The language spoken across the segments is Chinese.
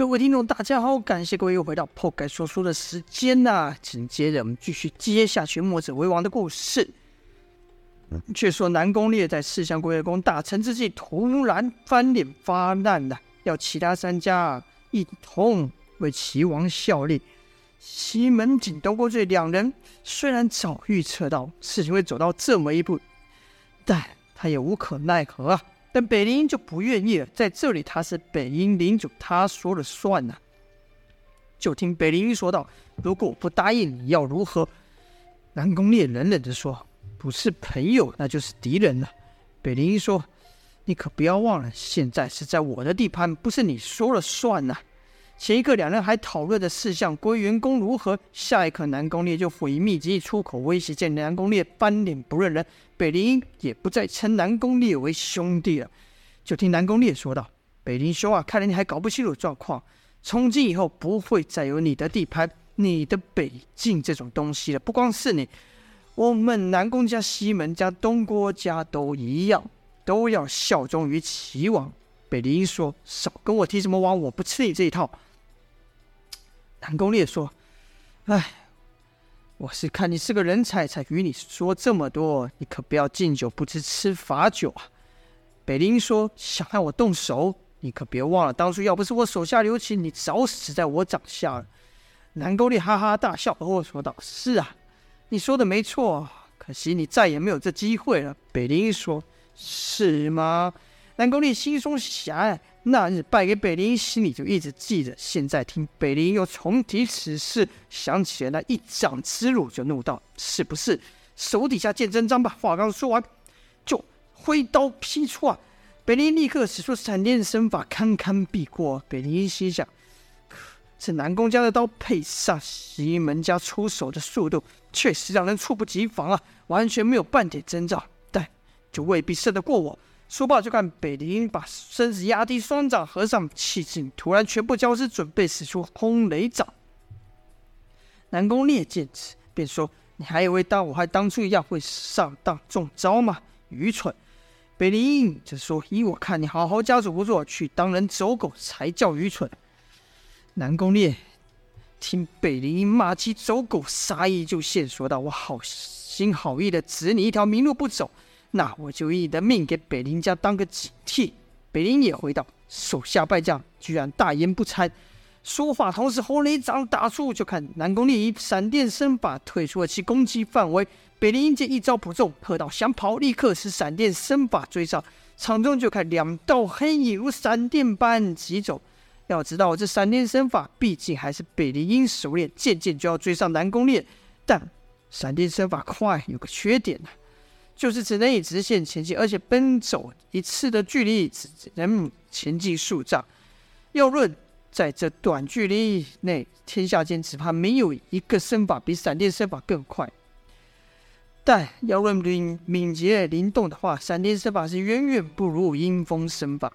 各位听众，大家好，感谢各位又回到破盖说书的时间呐、紧接着，我们继续接下去墨者为王的故事。却说南宫烈在四相归功大成之际，突然翻脸发难了，要其他三家一同为齐王效力。西门庆、东郭醉两人虽然早预测到事情会走到这么一步，但他也无可奈何啊。但北林就不愿意了，在这里他是北英领主，他说了算呐、就听北林说道：“如果我不答应，你要如何？”南宫烈冷冷地说。不是朋友，那就是敌人了。北林一说：“你可不要忘了，现在是在我的地盘，不是你说了算呐、”前一刻两人还讨论的事项归员工如何，下一刻南宫烈就毁灭之意出口威胁，见南宫烈翻脸不认人，北林也不再称南宫烈为兄弟了。就听南宫烈说道：“北林兄啊，看来你还搞不清楚状况。从今以后不会再有你的地盘、你的北境这种东西了。不光是你。”我们南宫家、西门家、东郭家都一样，都要效忠于齐王。北林说：“少跟我提什么王，我不吃你这一套。”南宫烈说：“哎，我是看你是个人才，才与你说这么多。你可不要敬酒不吃吃罚酒啊。”北林说：“想让我动手，你可别忘了，当初要不是我手下留情，你早死在我掌下了。”南宫烈哈哈大笑，而我说道：“是啊。”你说的没错，可惜你再也没有这机会了。北林说：“是吗？”南宫烈心中想：那日败给北林，心里就一直记着。现在听北林又重提此事，想起了那一掌之辱，就怒道：“是不是手底下见真章吧？”话刚说完，就挥刀劈出啊！北林立刻使出闪电身法，堪堪避过。北林心想。这南宫家的刀配上西门家出手的速度，确实让人猝不及防啊！完全没有半点征兆，但就未必胜得过我。说罢，就看北林把身子压低，双掌合上，气劲突然全部交织，准备使出轰雷掌。南宫烈见此，便说：“你还以为当我还当初一样会上当中招吗？愚蠢！”北林则说：“依我看，你好好家族不做，去当人走狗才叫愚蠢。”南宫烈听北林骂起走狗，杀意就现，说道：“我好心好意的指你一条明路不走，那我就以你的命给北林家当个警惕。”北林也回道：“手下败将居然大言不惭。”说话同时，轰雷一掌打出，就看南宫烈以闪电身法退出了其攻击范围。北林见一招不中，喝道：“想跑！”立刻使闪电身法追上，场中就看两道黑影如闪电般疾走。要知道，这闪电身法毕竟还是北林鹰熟练，渐渐就要追上南宫烈。但闪电身法快有个缺点呢、就是只能以直线前进，而且奔走一次的距离只能前进数丈。要论在这短距离内，天下间只怕没有一个身法比闪电身法更快。但要论敏敏捷灵动的话，闪电身法是远远不如阴风身法。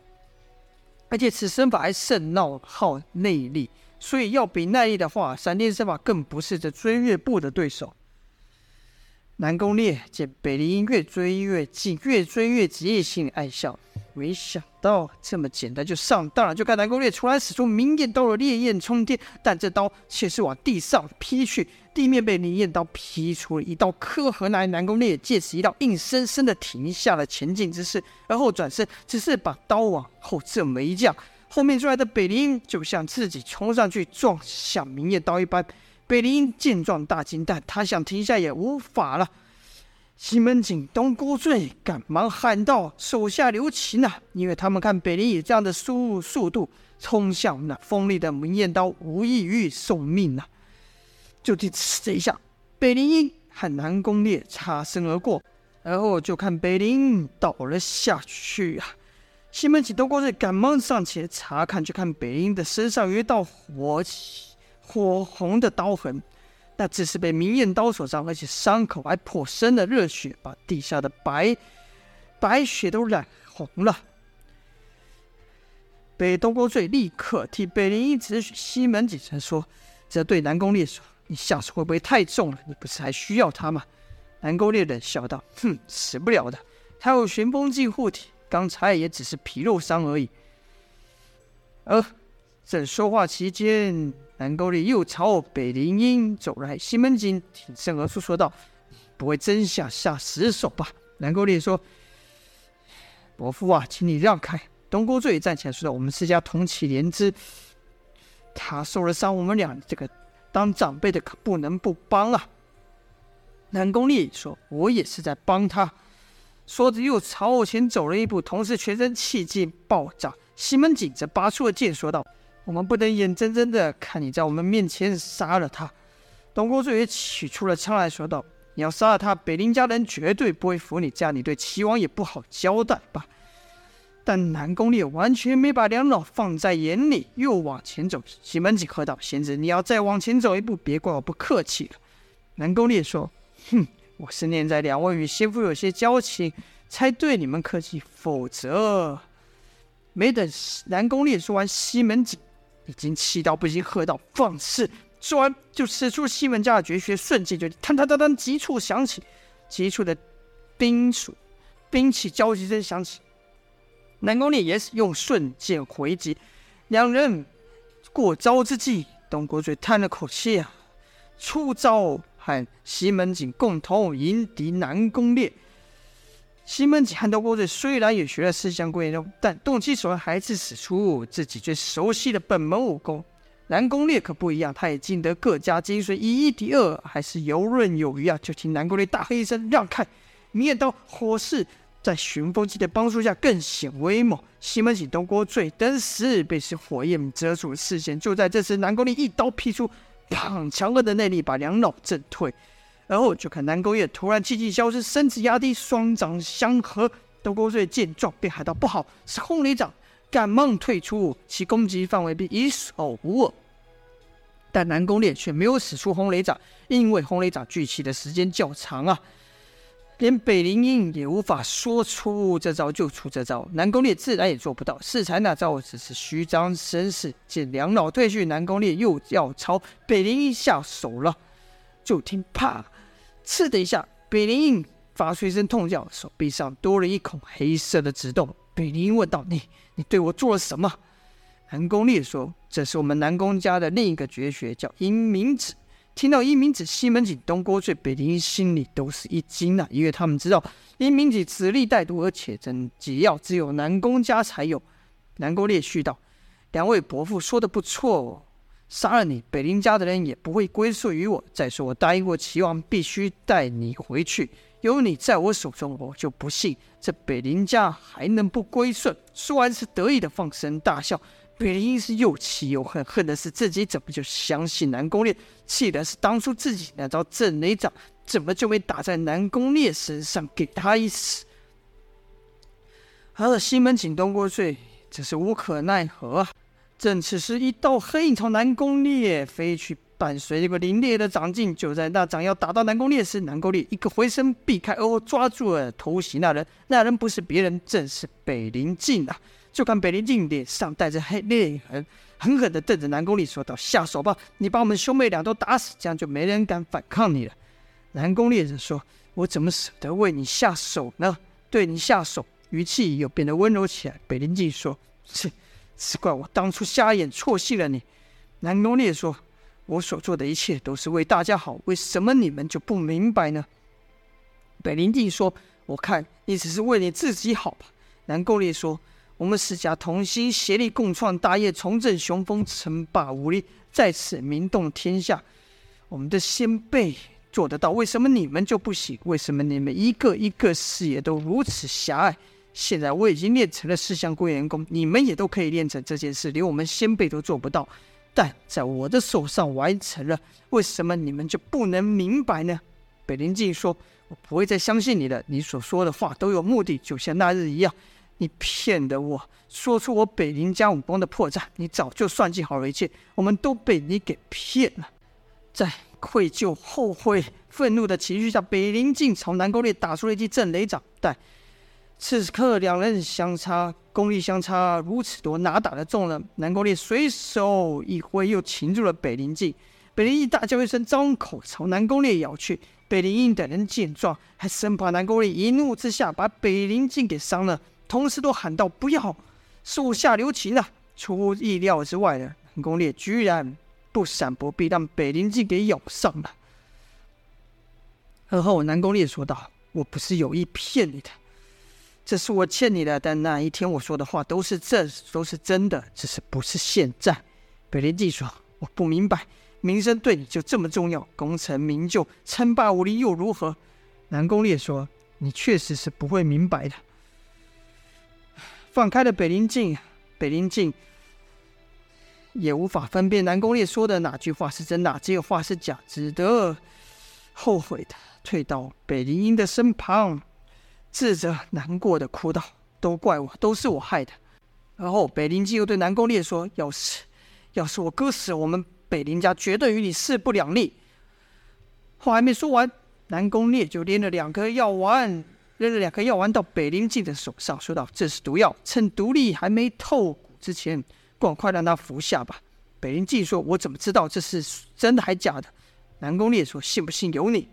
而且此身法还甚闹耗内力，所以要比耐力的话，闪电身法更不是这追月步的对手。南宫烈见北林越追越近，越追越急，心里暗笑。没想到这么简单就上当了，就看南宫烈突然使出明艳刀的烈焰冲天，但这刀却是往地上劈去，地面被明艳刀劈出了一道磕痕来。南宫烈借此一刀，硬生生的停下了前进之势，而后转身，只是把刀往后这么一降，后面追来的北林就像自己冲上去撞向明艳刀一般。北林见状大惊，但他想停下也无法了。西门庆、东郭醉赶忙喊道：“手下留情呐！”因为他们看北林以这样的速速度冲向那锋利的明艳刀，无异于送命呐！就听“”这一下，北林和南宫烈擦身而过，而后就看北林倒了下去啊！西门庆、东郭醉赶忙上前查看，就看北林的身上有一道火起火红的刀痕。那只是被明艳刀所伤，而且伤口还颇深的热血，把地下的白白雪都染红了。北东郭醉立刻替北林一指西门景才说：“这对南宫烈说，你下手会不会太重了？你不是还需要他吗？”南宫烈冷笑道：“哼，死不了的，他有旋风镜护体，刚才也只是皮肉伤而已。”呃，正说话期间，南宫烈又朝北林英走来。西门庆挺身而出，说道：“不会真想下死手吧？”南宫烈说：“伯父啊，请你让开。”东郭醉站起来说道：“我们四家同气连枝，他受了伤，我们俩这个当长辈的可不能不帮啊。”南宫烈说：“我也是在帮他。”说着又朝我前走了一步，同时全身气劲暴涨。西门庆则拔出了剑，说道：“我们不能眼睁睁的看你在我们面前杀了他。”东郭醉也取出了枪来说道：“你要杀了他，北林家人绝对不会服你，这样你对齐王也不好交代吧？”但南宫烈完全没把两老放在眼里，又往前走。西门庆喝道：“贤侄，你要再往前走一步，别怪我不客气了。”南宫烈说：“哼，我是念在两位与先父有些交情，才对你们客气，否则……”没等南宫烈说完，西门庆已经气到不行，喝道：“放肆！”说完就使出西门家的绝学，瞬间就“当当当当”急促响起，急促的兵属兵器交击声响起。南宫烈也是用瞬间回击，两人过招之际，东国嘴叹了口气啊，出招和西门庆共同迎敌南宫烈。西门子和刀郭醉虽然也学了四象归元功，但动起手来还是使出自己最熟悉的本门武功。南宫烈可不一样，他也尽得各家精髓，以一敌二还是游刃有余啊！就听南宫烈大喝一声：“让开！”灭刀火势。在寻风机的帮助下，更显威猛。西门子、东郭醉登时被是火焰遮住视线。就在这时，南宫烈一刀劈出，砰！强悍的内力把两老震退。然后就看南宫烈突然气劲消失，身子压低，双掌相合。东郭醉见状，便喊道：“不好，是轰雷掌！”赶忙退出，其攻击范围并已手无二。但南宫烈却没有使出轰雷掌，因为轰雷掌聚气的时间较长啊。连北林英也无法说出这招就出这招，南宫烈自然也做不到。适才那招只是虚张声势。见两老退去，南宫烈又要朝北林英下手了。就听啪，刺的一下，北林英发出一声痛叫，手臂上多了一孔黑色的指洞。北林英问道：“你，你对我做了什么？”南宫烈说：“这是我们南宫家的另一个绝学，叫阴冥指。”听到阴冥指，西门景、东郭醉、北林英心里都是一惊啊，因为他们知道阴冥指此力带毒，而且真解药只有南宫家才有。南宫烈续道：“两位伯父说的不错哦，杀了你，北林家的人也不会归顺于我。再说，我答应过齐王，必须带你回去。有你在我手中，我就不信这北林家还能不归顺。”说完，是得意的放声大笑。北林是又气又恨，恨的是自己怎么就相信南宫烈，气的是当初自己那招震雷掌怎么就没打在南宫烈身上，给他一死。而西门庆、东郭醉这是无可奈何啊！正此时，一道黑影朝南宫烈飞去，伴随一个凛冽的掌劲。就在那掌要打到南宫烈时，南宫烈一个回身避开，而后抓住了偷袭那人。那人不是别人，正是北林静啊！就看北林静脸上带着黑泪痕，狠狠地瞪着南宫烈说道：“下手吧，你把我们兄妹俩都打死，这样就没人敢反抗你了。”南宫烈则说：“我怎么舍得为你下手呢？对你下手，语气又变得温柔起来。”北林静说：“切，只怪我当初瞎眼错信了你。”南宫烈说：“我所做的一切都是为大家好，为什么你们就不明白呢？”北林帝说：“我看你只是为你自己好吧。”南宫烈说。我们四家同心协力，共创大业，重振雄风，称霸武林，在此名动天下。我们的先辈做得到，为什么你们就不行？为什么你们一个一个视野都如此狭隘？现在我已经练成了四象归元功，你们也都可以练成这件事，连我们先辈都做不到，但在我的手上完成了，为什么你们就不能明白呢？北林静说：“我不会再相信你了，你所说的话都有目的，就像那日一样。”你骗得我，说出我北林家武功的破绽，你早就算计好了一切，我们都被你给骗了。在愧疚、后悔、愤怒的情绪下，北林静朝南宫烈打出了一记震雷掌，但此刻两人相差功力相差如此多，哪打得中呢？南宫烈随手一挥，又擒住了北林静。北林静大叫一声，张口朝南宫烈咬去。北林英等人见状，还生怕南宫烈一怒之下把北林静给伤了。同时都喊道：“不要，手下留情啊！”出乎意料之外的，南宫烈居然不闪不避，让北林镜给咬上了。而后，南宫烈说道：“我不是有意骗你的，这是我欠你的。但那一天我说的话都是这都是真的，只是不是现在。”北林镜说：“我不明白，名声对你就这么重要？功成名就，称霸武林又如何？”南宫烈说：“你确实是不会明白的。”放开了北林镜，北林镜也无法分辨南宫烈说的哪句话是真的，哪句话是假，只得后悔的退到北林英的身旁，自责难过的哭道：“都怪我，都是我害的。”然后北林镜又对南宫烈说：“要是要是我哥死，我们北林家绝对与你势不两立。”话还没说完，南宫烈就拎了两颗药丸。扔了两颗药丸到北林镜的手上，说道：“这是毒药，趁毒力还没透骨之前，赶快让他服下吧。”北林镜说：“我怎么知道这是真的还假的？”南宫烈说：“信不信由你。”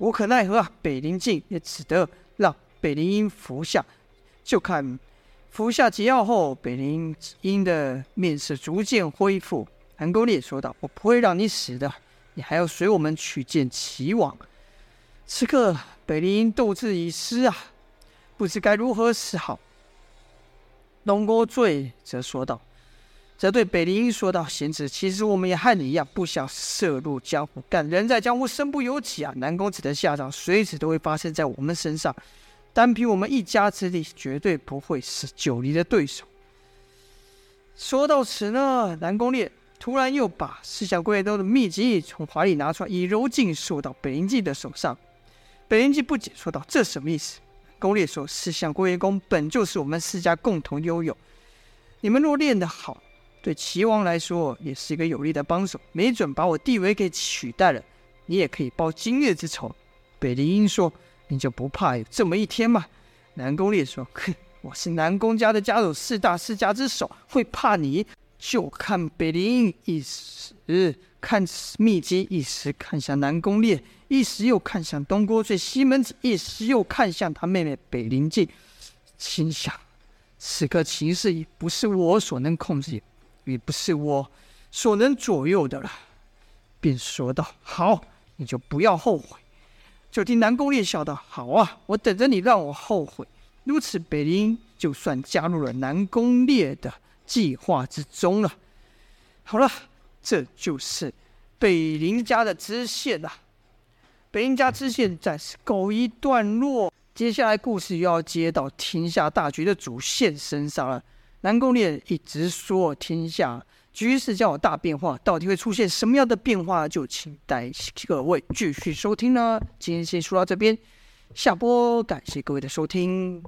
无可奈何啊！北林镜也只得让北林英服下。就看服下解药后，北林英的面色逐渐恢复。韩公烈说道：“我不会让你死的，你还要随我们去见齐王。”此刻。北林英斗志已失啊，不知该如何是好。东郭醉则说道：“则对北林英说道，贤侄，其实我们也和你一样，不想涉入江湖，但人在江湖，身不由己啊。南宫子的下场，随时都会发生在我们身上。单凭我们一家之力，绝对不会是九黎的对手。”说到此呢，南宫烈突然又把四象归元功的秘籍从怀里拿出来，以柔劲送到北林镜的手上。北林镜不解说道：“这什么意思？”宫烈说：“四象归元功本就是我们四家共同拥有，你们若练得好，对齐王来说也是一个有力的帮手，没准把我地位给取代了，你也可以报今日之仇。”北林英说：“你就不怕有这么一天吗？”南宫烈说：“哼，我是南宫家的家主，四大世家之首，会怕你？就看北林英一时看秘籍，一时看向南宫烈。”一时又看向东郭醉、西门子，一时又看向他妹妹北林镜，心想：此刻情势已不是我所能控制，也不是我所能左右的了。便说道：“好，你就不要后悔。”就听南宫烈笑道：“好啊，我等着你让我后悔。”如此，北林就算加入了南宫烈的计划之中了。好了，这就是北林家的支线了。北林家支线暂时告一段落，接下来故事又要接到天下大局的主线身上了。南宫烈一直说天下局势将有大变化，到底会出现什么样的变化，就请待各位继续收听了。今天先说到这边，下播，感谢各位的收听。